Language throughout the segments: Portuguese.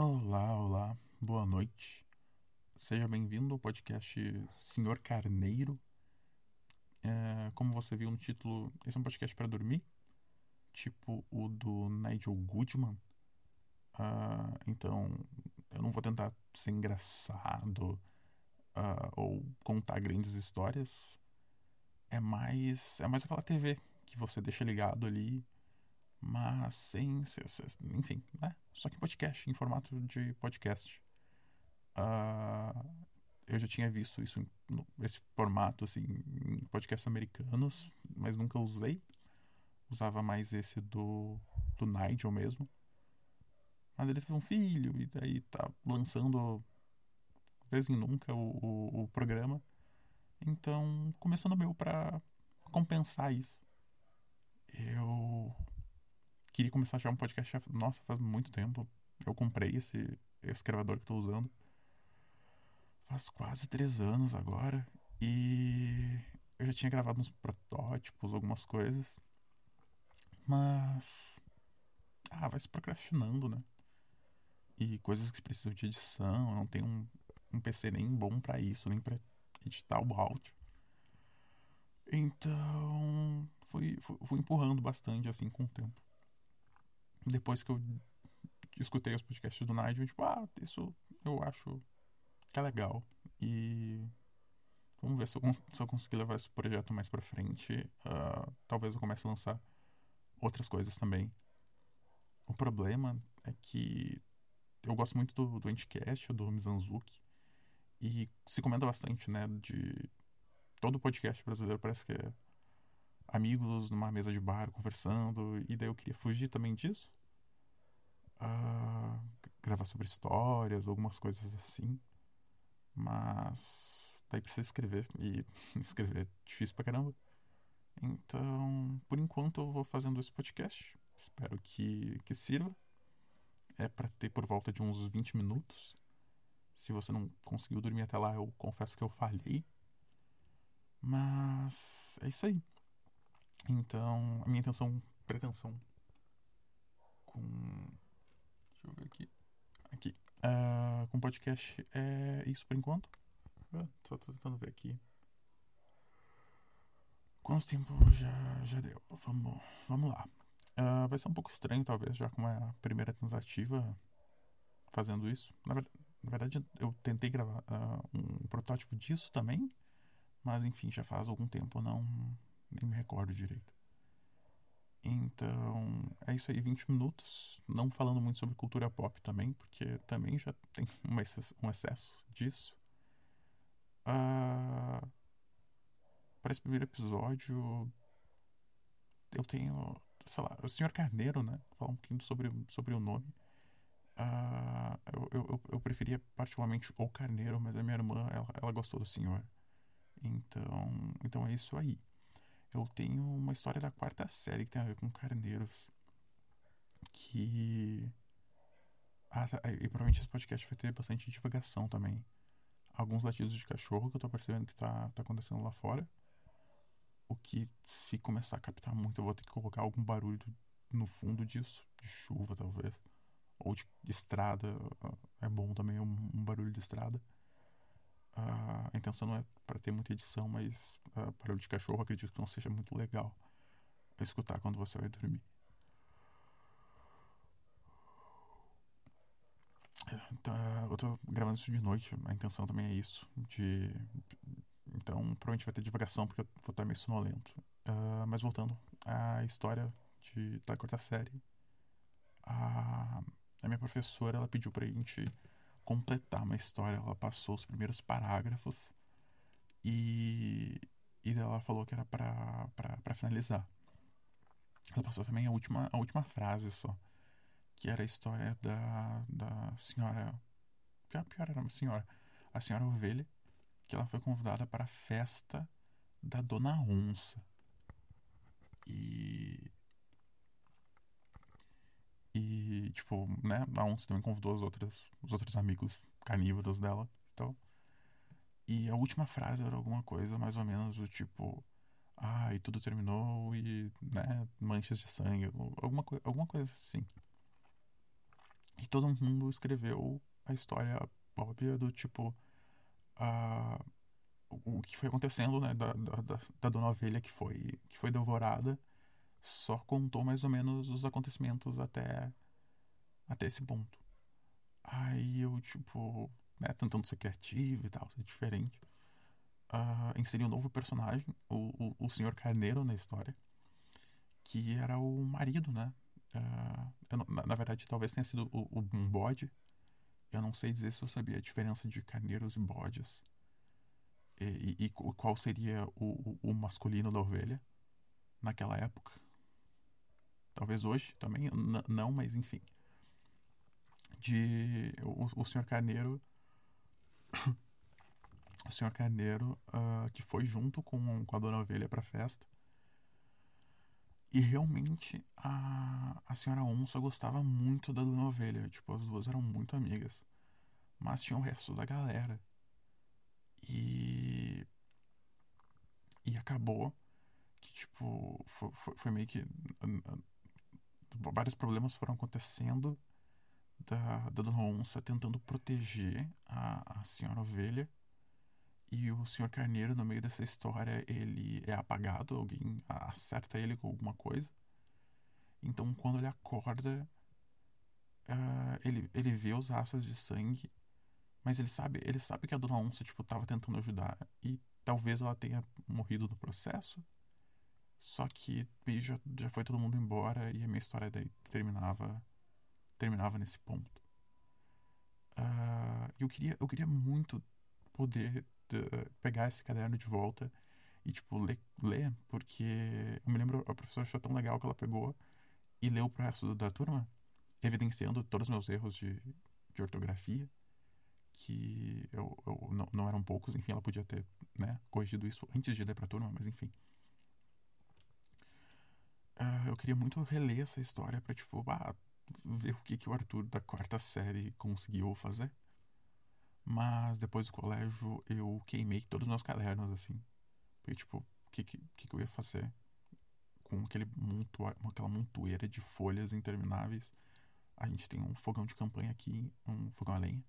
Olá, olá, boa noite. Seja bem-vindo ao podcast Senhor Carneiro. É, como você viu no título, esse é um podcast para dormir, tipo o do Nigel Goodman. Uh, então, eu não vou tentar ser engraçado uh, ou contar grandes histórias. É mais, é mais aquela TV que você deixa ligado ali mas sem, enfim, né? Só que podcast, em formato de podcast. Uh, eu já tinha visto isso, esse formato, assim, em podcasts americanos, mas nunca usei. Usava mais esse do, do Nigel mesmo. Mas ele teve um filho, e daí tá lançando, vez em nunca, o, o, o programa. Então, começando meu para compensar isso. Eu queria começar já um podcast. Nossa, faz muito tempo. Eu comprei esse, esse gravador que estou usando. Faz quase três anos agora. E eu já tinha gravado uns protótipos, algumas coisas. Mas. Ah, vai se procrastinando, né? E coisas que precisam de edição. Eu não tenho um, um PC nem bom para isso, nem para editar o áudio. Então. Fui, fui, fui empurrando bastante assim com o tempo depois que eu escutei os podcasts do Nigel, tipo, ah, isso eu acho que é legal. E vamos ver se eu, se eu conseguir levar esse projeto mais pra frente. Uh, talvez eu comece a lançar outras coisas também. O problema é que eu gosto muito do, do Anticast, do Mizanzuki. E se comenta bastante, né, de todo podcast brasileiro parece que é amigos numa mesa de bar conversando, e daí eu queria fugir também disso. Gravar sobre histórias, algumas coisas assim. Mas daí precisa escrever, e escrever é difícil pra caramba. Então, por enquanto eu vou fazendo esse podcast. Espero que, que sirva. É para ter por volta de uns 20 minutos. Se você não conseguiu dormir até lá, eu confesso que eu falhei. Mas é isso aí. Então, a minha intenção, pretensão com. Deixa eu ver aqui. Aqui. Uh, com podcast é isso por enquanto. Uh, só tô tentando ver aqui. Quanto tempo já, já deu? Vamos, vamos lá. Uh, vai ser um pouco estranho, talvez, já com a primeira tentativa fazendo isso. Na, na verdade, eu tentei gravar uh, um protótipo disso também, mas enfim, já faz algum tempo, não, nem me recordo direito. Então, é isso aí, 20 minutos, não falando muito sobre cultura pop também, porque também já tem um excesso, disso. Uh, para esse primeiro episódio, eu tenho, sei lá, o Senhor Carneiro, né? Falar um pouquinho sobre, sobre o nome. Uh, eu, eu, eu preferia particularmente o Carneiro, mas a minha irmã, ela, ela gostou do Senhor. Então, então é isso aí eu tenho uma história da quarta série que tem a ver com carneiros. Que. Ah, e provavelmente esse podcast vai ter bastante divagação também. Alguns latidos de cachorro que eu tô percebendo que tá, tá acontecendo lá fora. O que, se começar a captar muito, eu vou ter que colocar algum barulho no fundo disso. De chuva, talvez. Ou de, de estrada. É bom também um, um barulho de estrada. A intenção não é para ter muita edição, mas uh, barulho de cachorro acredito que não seja muito legal escutar quando você vai dormir. Então, eu tô gravando isso de noite, a intenção também é isso. De... Então, provavelmente vai ter divagação porque eu vou estar meio sonolento. Uh, mas voltando à história de, da quarta série, a, a minha professora ela pediu pra gente completar uma história. Ela passou os primeiros parágrafos e, e ela falou que era para finalizar. Ela passou também a última, a última frase só, que era a história da, da senhora. Pior, pior era uma senhora. A senhora Ovelha, que ela foi convidada para a festa da Dona Onça. E e, tipo, né, a onça também convidou os outros, os outros amigos carnívoros dela e tal. E a última frase era alguma coisa mais ou menos do tipo. Ah, e tudo terminou e, né, manchas de sangue, alguma, coi alguma coisa assim. E todo mundo escreveu a história óbvia do tipo. Uh, o que foi acontecendo, né, da, da, da Dona Ovelha que foi, que foi devorada, só contou mais ou menos os acontecimentos até, até esse ponto. Aí eu, tipo, né, tentando ser criativo e tal, ser diferente, uh, inseri um novo personagem, o, o, o Senhor Carneiro na história, que era o marido, né? Uh, na, na, verdade, talvez tenha sido o, o, um bode. Eu não sei dizer se eu sabia a diferença de carneiros e bodes. E, e, e qual seria o, o, masculino da ovelha naquela época. Talvez hoje também, não, mas enfim. De o, o senhor Carneiro. o senhor Carneiro uh, que foi junto com, com a dona ovelha para festa. E realmente a, a senhora onça gostava muito da dona ovelha. Tipo, as duas eram muito amigas. Mas tinha o resto da galera. E. E acabou que, tipo, foi, foi, foi meio que. Vários problemas foram acontecendo da, da Dona Onça tentando proteger a, a Senhora Ovelha. E o Senhor Carneiro, no meio dessa história, ele é apagado, alguém acerta ele com alguma coisa. Então, quando ele acorda, uh, ele, ele vê os rastros de sangue mas ele sabe, ele sabe que a Dona Onça, tipo, tava tentando ajudar. E talvez ela tenha morrido no processo. Só que já, já foi todo mundo embora e a minha história daí terminava terminava nesse ponto. Uh, eu queria eu queria muito poder uh, pegar esse caderno de volta e tipo ler, ler, porque eu me lembro a professora achou tão legal que ela pegou e leu pro resto da turma, evidenciando todos os meus erros de, de ortografia que eu, eu não, não, eram poucos, enfim, ela podia ter né, corrigido isso antes de ler para a turma, mas enfim. Uh, eu queria muito reler essa história para tipo, ah, ver o que, que o Arthur da quarta série conseguiu fazer. Mas depois do colégio eu queimei todos os meus cadernos, assim. Porque, tipo, o que, que, que eu ia fazer com aquele monto, aquela montoeira de folhas intermináveis? A gente tem um fogão de campanha aqui, um fogão a lenha.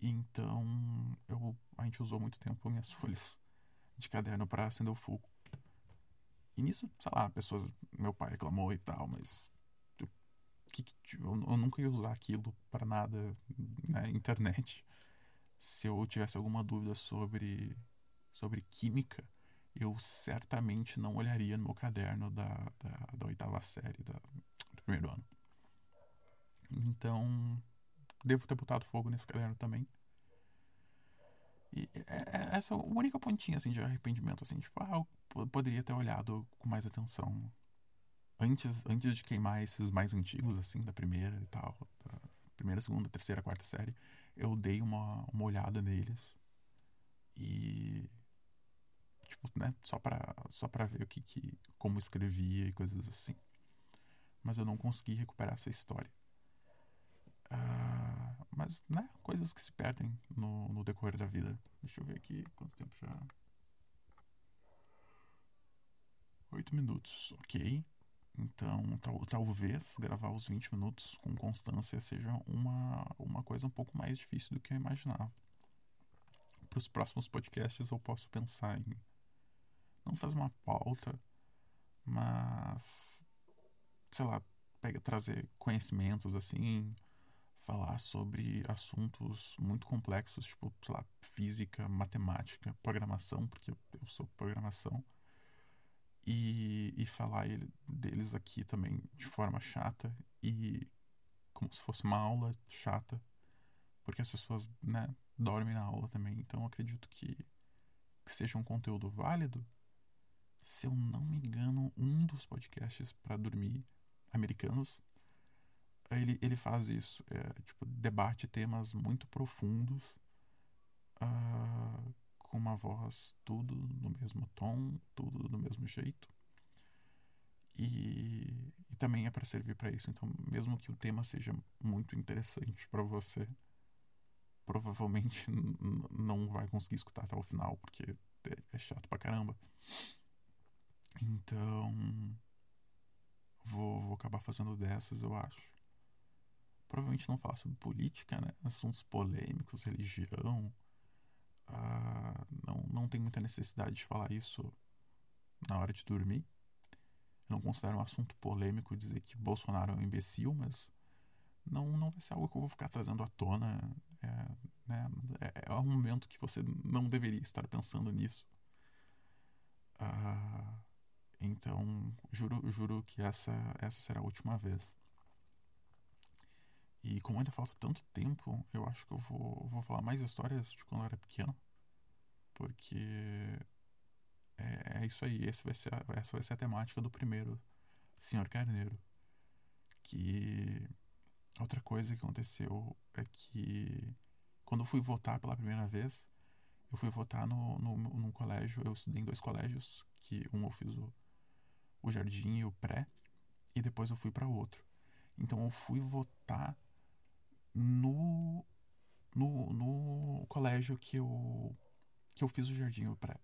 Então, eu, a gente usou muito tempo minhas folhas de caderno para acender o fogo. E nisso, sei lá, pessoas, meu pai reclamou e tal, mas que, eu, eu nunca ia usar aquilo para nada na né, internet. Se eu tivesse alguma dúvida sobre, sobre química, eu certamente não olharia no meu caderno da, da, da oitava série da, do primeiro ano. Então, devo ter botado fogo nesse caderno também. E é, é, essa é a única pontinha assim, de arrependimento, assim, tipo, ah, eu poderia ter olhado com mais atenção antes, antes de queimar esses mais antigos, assim, da primeira e tal, da primeira, segunda, terceira, quarta série, eu dei uma, uma olhada neles e tipo, né, só para só para ver o que, que como escrevia e coisas assim. Mas eu não consegui recuperar essa história. Uh, mas, né, coisas que se perdem no, no decorrer da vida. Deixa eu ver aqui quanto tempo já. Oito minutos, ok. Então, tal, talvez gravar os 20 minutos com constância seja uma, uma coisa um pouco mais difícil do que eu imaginava. Para os próximos podcasts eu posso pensar em não fazer uma pauta, mas sei lá, pega, trazer conhecimentos assim, falar sobre assuntos muito complexos, tipo, sei lá, física, matemática, programação, porque eu sou programação, e, e falar ele, deles aqui também de forma chata e como se fosse uma aula chata, porque as pessoas, né, dormem na aula também, então acredito que, que seja um conteúdo válido. Se eu não me engano, um dos podcasts para dormir americanos ele, ele faz isso, é, tipo, debate temas muito profundos, uh, com uma voz tudo no mesmo tom, tudo do mesmo jeito. E, e também é para servir para isso. Então, mesmo que o tema seja muito interessante para você, provavelmente não vai conseguir escutar até o final, porque é, é chato pra caramba. Então, vou, vou acabar fazendo dessas, eu acho provavelmente não falar sobre política, né? Assuntos polêmicos, religião. Uh, não, não tem muita necessidade de falar isso na hora de dormir. Eu não considero um assunto polêmico dizer que Bolsonaro é um imbecil, mas não, não vai ser algo que eu vou ficar trazendo à tona. É, né? é, é um momento que você não deveria estar pensando nisso. Uh, então, juro, juro que essa, essa será a última vez. E como ainda falta tanto tempo, eu acho que eu vou, vou falar mais histórias de quando eu era pequeno. Porque é, é isso aí. Vai a, essa vai ser a temática do primeiro Senhor Carneiro. Que outra coisa que aconteceu é que quando eu fui votar pela primeira vez, eu fui votar no, no, no colégio. Eu estudei em dois colégios, que um eu fiz o, o jardim e o pré, e depois eu fui para outro. Então eu fui votar no, no, no colégio que eu, que eu fiz o jardim e o pré.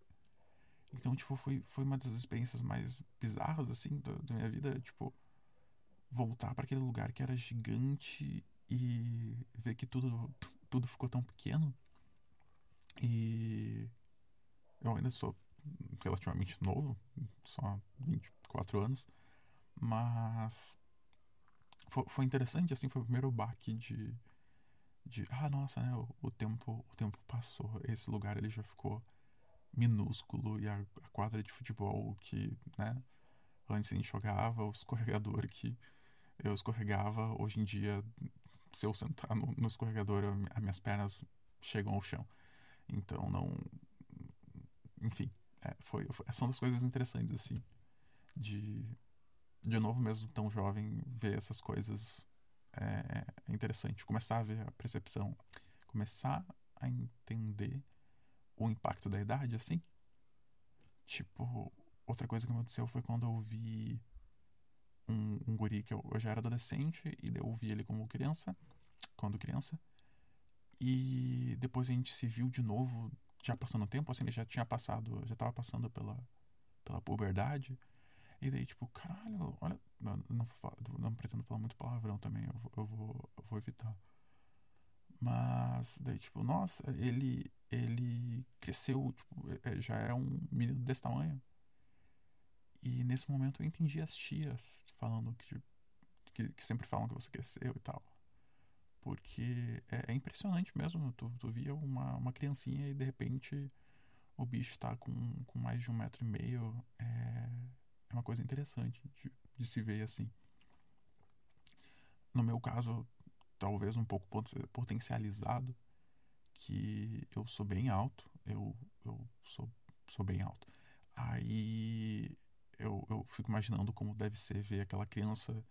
Então, tipo, foi, foi uma das experiências mais bizarras, assim, da, da minha vida. Tipo, voltar para aquele lugar que era gigante e ver que tudo, tudo ficou tão pequeno. E eu ainda sou relativamente novo, só 24 anos, mas foi, foi interessante, assim, foi o primeiro baque de, de ah, nossa, né, o, o, tempo, o tempo passou, esse lugar ele já ficou minúsculo e a, a quadra de futebol que, né, antes a gente jogava, o escorregador que eu escorregava, hoje em dia, se eu sentar no, no escorregador, eu, as minhas pernas chegam ao chão. Então, não. Enfim, é, foi, foi, são das coisas interessantes, assim, de de novo, mesmo tão jovem, ver essas coisas é, interessante. Começar a ver a percepção, começar a entender o impacto da idade, assim. Tipo, outra coisa que aconteceu foi quando eu vi um, um guri que eu, eu já era adolescente e eu vi ele como criança, quando criança. E depois a gente se viu de novo, já passando o tempo, assim, ele já tinha passado, já tava passando pela, pela puberdade. E daí, tipo, caralho, olha. Não, não, não pretendo falar muito palavrão também, eu, eu, vou, eu vou evitar. Mas daí, tipo, nossa, ele, ele cresceu, tipo, é, já é um menino desse tamanho. E nesse momento eu entendi as tias falando que, que, que sempre falam que você cresceu e tal. Porque é, é impressionante mesmo. Tu, tu via uma, uma criancinha e de repente o bicho tá com, com mais de um metro e meio. É, é uma coisa interessante de, de se ver assim. No meu caso, talvez um pouco potencializado, que eu sou bem alto, eu, eu sou, sou bem alto. Aí eu, eu fico imaginando como deve ser ver aquela criança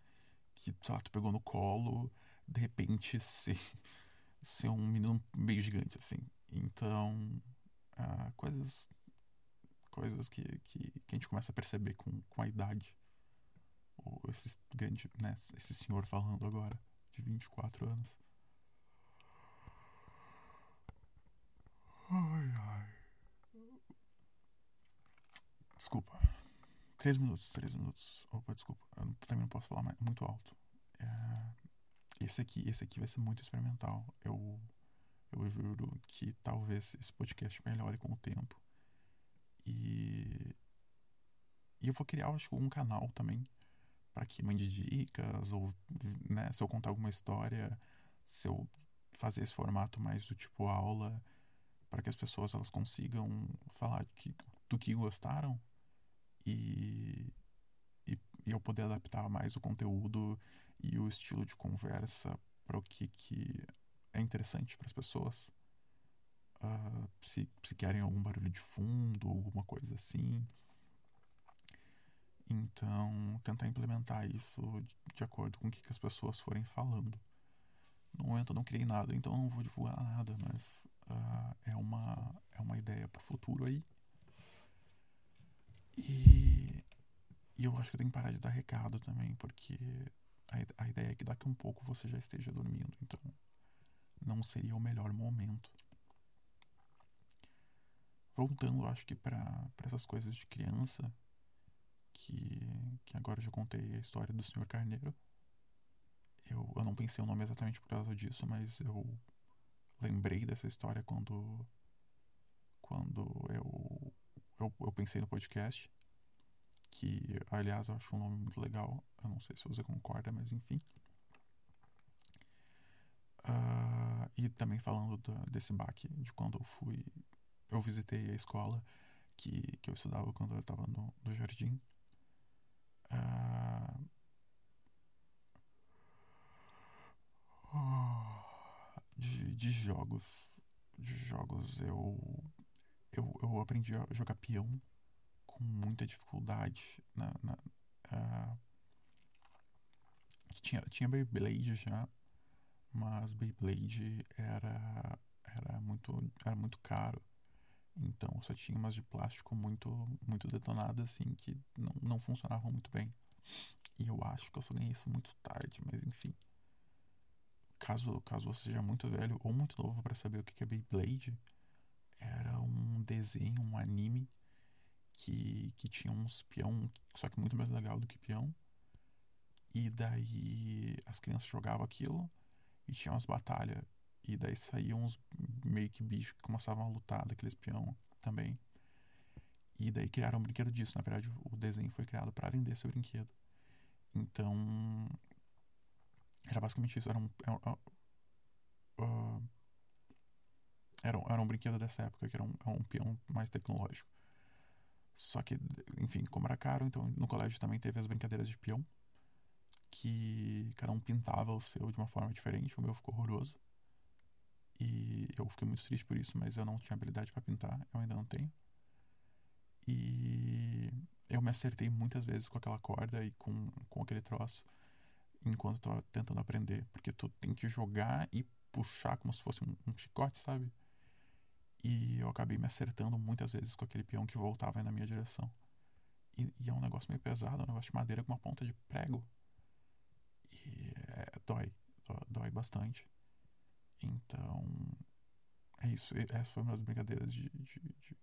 que, sei lá, tu pegou no colo, de repente ser, ser um menino meio gigante, assim. Então, ah, coisas coisas que, que, que, a gente começa a perceber com, com a idade. Ou esse grande, né, esse senhor falando agora, de 24 anos. Ai, ai. Desculpa. Três minutos, três minutos. Opa, desculpa. Eu também não posso falar mais, muito alto. É, esse aqui, esse aqui vai ser muito experimental. Eu, eu juro que talvez esse podcast melhore com o tempo. E, e eu vou criar, acho um canal também para que mande dicas ou né, se eu contar alguma história, se eu fazer esse formato mais do tipo aula, para que as pessoas elas consigam falar que, do que gostaram e, e, e, eu poder adaptar mais o conteúdo e o estilo de conversa para o que, que é interessante para as pessoas uh, se, se querem algum barulho de fundo, alguma coisa assim. Então, tentar implementar isso de, de acordo com o que, que, as pessoas forem falando. No momento eu não criei nada, então não vou divulgar nada, mas uh, é, uma, é uma ideia para o futuro aí. E, e eu acho que eu tenho que parar de dar recado também, porque a, a ideia é que daqui a um pouco você já esteja dormindo, então não seria o melhor momento voltando, acho que para essas coisas de criança, que, que agora já contei a história do Senhor Carneiro, Eu, eu não pensei o nome exatamente por causa disso, mas eu lembrei dessa história quando quando eu, eu, eu pensei no podcast que aliás eu acho um nome muito legal eu não sei se você concorda mas enfim. Uh, e também falando do, desse baque de quando eu fui eu visitei a escola que, que eu estudava quando eu estava no, no jardim. Uh, de, de jogos de jogos eu, eu eu aprendi a jogar peão com muita dificuldade na, na uh, tinha tinha Beyblade já mas Beyblade era era muito era muito caro então só tinha umas de plástico muito muito detonadas assim que não, não funcionavam muito bem e eu acho que eu só ganhei isso muito tarde mas enfim caso, caso você seja muito velho ou muito novo para saber o que é Beyblade, era um desenho, um anime que, que tinha uns peão, só que muito mais legal do que peão. E daí as crianças jogavam aquilo e tinha umas batalhas. E daí saíam uns meio que bichos que começavam a lutar daqueles peão também. E daí criaram um brinquedo disso. Na verdade, o desenho foi criado para vender esse brinquedo. Então, era basicamente isso. Era um, era, uh, era, era um brinquedo dessa época, que era um, era um peão mais tecnológico. Só que, enfim, como era caro, então no colégio também teve as brincadeiras de peão, que cada um pintava o seu de uma forma diferente. O meu ficou horroroso. E eu fiquei muito triste por isso, mas eu não tinha habilidade para pintar, eu ainda não tenho. E eu me acertei muitas vezes com aquela corda e com, com aquele troço enquanto estava tentando aprender, porque tu tem que jogar e puxar como se fosse um, um, chicote, sabe? E eu acabei me acertando muitas vezes com aquele peão que voltava na minha direção. E, e é um negócio meio pesado, é um negócio de madeira com uma ponta de prego. E é, dói, dói, dói bastante. Então, é isso. Essa foi uma das brincadeiras de, de, de,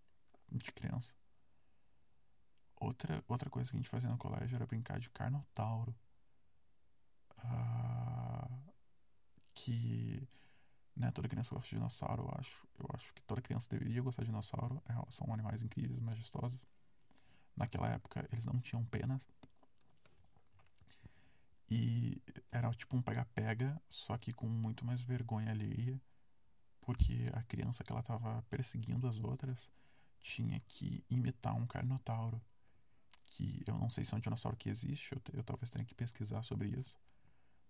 de criança. Outra, outra coisa que a gente fazia no colégio era brincar de carnotauro uh, que né, toda criança gosta de dinossauro, eu acho. Eu acho que toda criança deveria gostar de dinossauro. É, são animais incríveis, majestosos. Naquela época eles não tinham penas. E era tipo um pega-pega, só que com muito mais vergonha alheia, porque a criança que ela estava perseguindo as outras tinha que imitar um carnotauro. Que eu não sei se é um dinossauro que existe, eu, eu talvez tenha que pesquisar sobre isso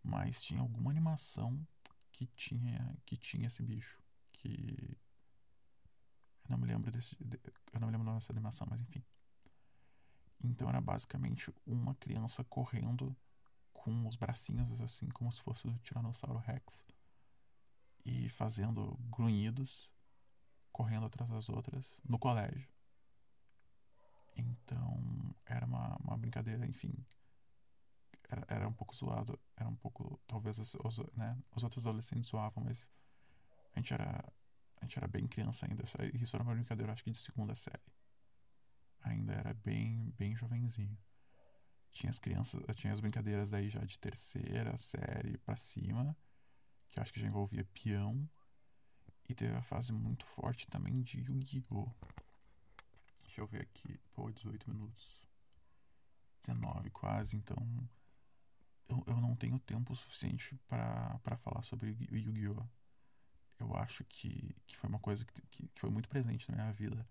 mas tinha alguma animação que tinha que tinha esse bicho que eu não me lembro desse eu não me lembro dessa animação mas enfim então era basicamente uma criança correndo com os bracinhos assim como se fosse o tiranossauro Rex e fazendo grunhidos correndo atrás das outras no colégio então era uma, uma brincadeira enfim era, era um pouco zoado, era um pouco, talvez os, os, né, os outros adolescentes zoavam, mas a gente era, a gente era bem criança ainda, isso era uma brincadeira, acho que de segunda série. Ainda era bem, bem jovenzinho. Tinha as crianças, tinha as brincadeiras daí já de terceira série para cima, que acho que já envolvia peão. E teve a fase muito forte também de Yu-Gi-Oh! Deixa eu ver aqui. Pô, 18 minutos. 19 quase, então eu, eu não tenho tempo suficiente para falar sobre Yu-Gi-Oh! Eu acho que, que foi uma coisa que, que, que foi muito presente na minha vida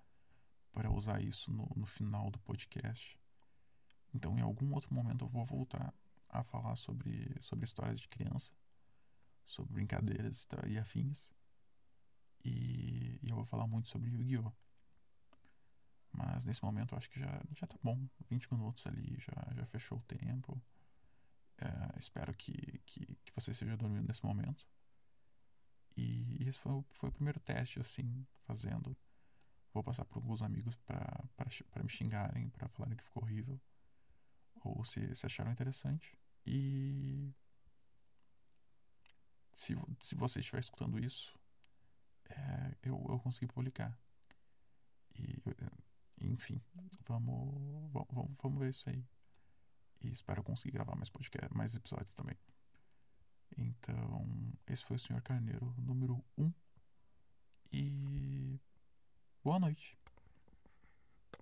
para usar isso no, no final do podcast. Então, em algum outro momento, eu vou voltar a falar sobre, sobre histórias de criança, sobre brincadeiras e afins. E, e eu vou falar muito sobre Yu-Gi-Oh! Mas nesse momento eu acho que já, já tá bom. 20 minutos ali, já, já fechou o tempo. É, espero que, que, que, você esteja dormindo nesse momento. E, e esse foi foi o primeiro teste, assim, fazendo. Vou passar para alguns amigos para me xingarem, para falarem que ficou horrível. Ou se, se acharam interessante. E. Se, se você estiver escutando isso, é, eu, eu consegui publicar. E, enfim, vamos, vamos, vamos ver isso aí. E espero conseguir gravar mais podcast, mais episódios também. Então, esse foi o Senhor Carneiro número 1. Um. E boa noite.